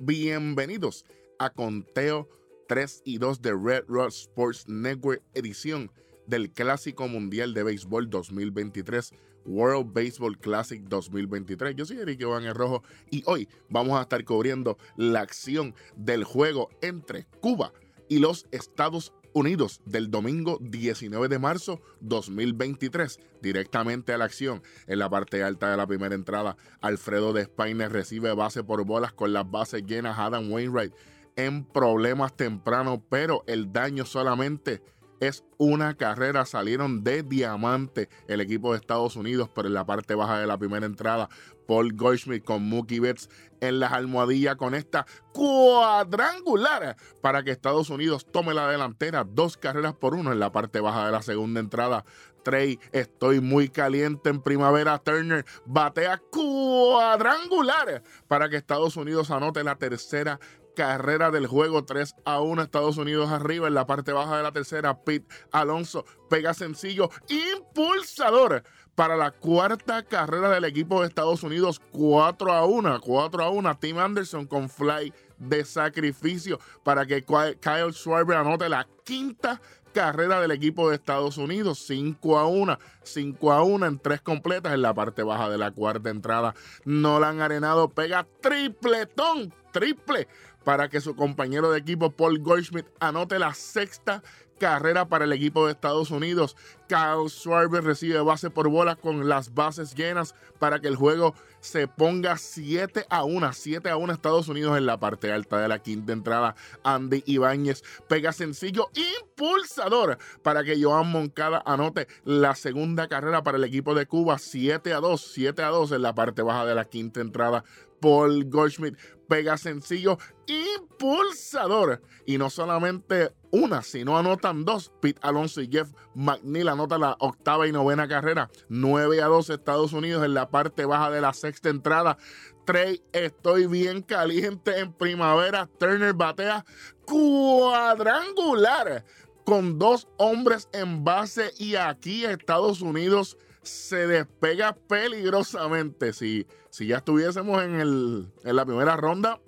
bienvenidos a Conteo 3 y 2 de Red Rock Sports Network edición del Clásico Mundial de Béisbol 2023, World Baseball Classic 2023. Yo soy Eric Iván Rojo y hoy vamos a estar cubriendo la acción del juego entre Cuba y los Estados Unidos del domingo 19 de marzo 2023. Directamente a la acción. En la parte alta de la primera entrada, Alfredo de recibe base por bolas con las bases llenas. Adam Wainwright en problemas tempranos, pero el daño solamente es una carrera. Salieron de diamante el equipo de Estados Unidos, pero en la parte baja de la primera entrada, Paul Goldschmidt con Mookie Betts en las almohadillas con esta cuadrangular para que Estados Unidos tome la delantera. Dos carreras por uno en la parte baja de la segunda entrada. Trey, estoy muy caliente en primavera. Turner batea cuadrangular para que Estados Unidos anote la tercera carrera del juego 3 a 1 Estados Unidos arriba en la parte baja de la tercera Pete Alonso pega sencillo impulsador para la cuarta carrera del equipo de Estados Unidos 4 a 1 4 a 1 Tim Anderson con fly de sacrificio para que Kyle Schwarber anote la quinta carrera del equipo de Estados Unidos, 5 a 1, 5 a 1 en tres completas en la parte baja de la cuarta entrada. Nolan Arenado pega tripletón, triple para que su compañero de equipo Paul Goldschmidt anote la sexta carrera para el equipo de Estados Unidos. Kyle Schwarber recibe base por bola con las bases llenas para que el juego se ponga 7 a 1. 7 a 1 Estados Unidos en la parte alta de la quinta entrada. Andy Ibáñez pega sencillo impulsador para que Joan Moncada anote la segunda carrera para el equipo de Cuba. 7 a 2. 7 a 2 en la parte baja de la quinta entrada. Paul Goldschmidt pega sencillo impulsador. Y no solamente una, sino anotan dos. Pete Alonso y Jeff McNeil anotan la octava y novena carrera. 9 a 2 Estados Unidos en la parte baja de la sexta entrada. Trey, estoy bien caliente en primavera. Turner batea cuadrangular con dos hombres en base y aquí Estados Unidos se despega peligrosamente. Si, si ya estuviésemos en, el, en la primera ronda,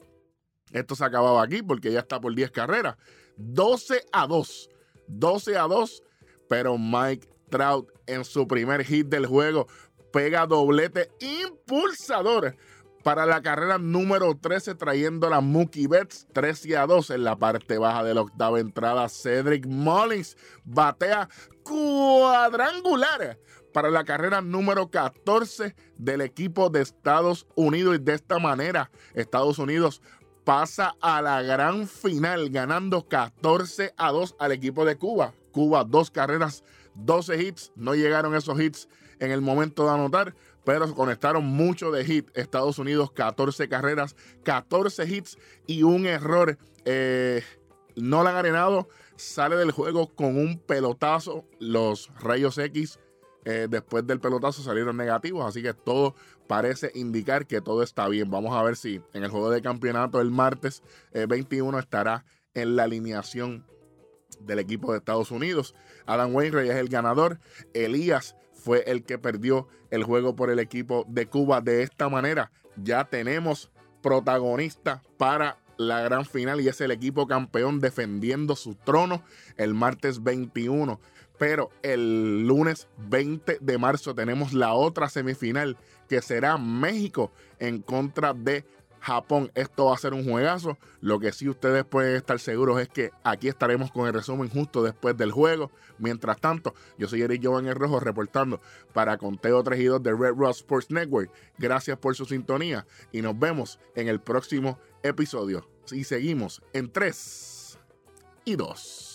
esto se acababa aquí porque ya está por 10 carreras. 12 a 2. 12 a 2. Pero Mike Trout en su primer hit del juego pega doblete impulsador para la carrera número 13 trayendo la Mookie Betts 13 a 2 en la parte baja de la octava entrada. Cedric Mullins batea cuadrangular para la carrera número 14 del equipo de Estados Unidos. Y de esta manera, Estados Unidos pasa a la gran final ganando 14 a 2 al equipo de Cuba. Cuba, dos carreras, 12 hits. No llegaron esos hits en el momento de anotar, pero conectaron mucho de hit. Estados Unidos, 14 carreras, 14 hits y un error. Eh, no la han arenado, sale del juego con un pelotazo. Los rayos X eh, después del pelotazo salieron negativos, así que todo parece indicar que todo está bien. Vamos a ver si en el juego de campeonato el martes 21 eh, estará en la alineación del equipo de Estados Unidos. Adam Wainwright es el ganador. Elías fue el que perdió el juego por el equipo de Cuba. De esta manera ya tenemos protagonista para la gran final y es el equipo campeón defendiendo su trono el martes 21 pero el lunes 20 de marzo tenemos la otra semifinal que será México en contra de Japón. Esto va a ser un juegazo. Lo que sí ustedes pueden estar seguros es que aquí estaremos con el resumen justo después del juego. Mientras tanto, yo soy Eric Jovan El Rojo reportando para Conteo 3 y 2 de Red Rock Sports Network. Gracias por su sintonía y nos vemos en el próximo episodio. Y seguimos en 3 y 2.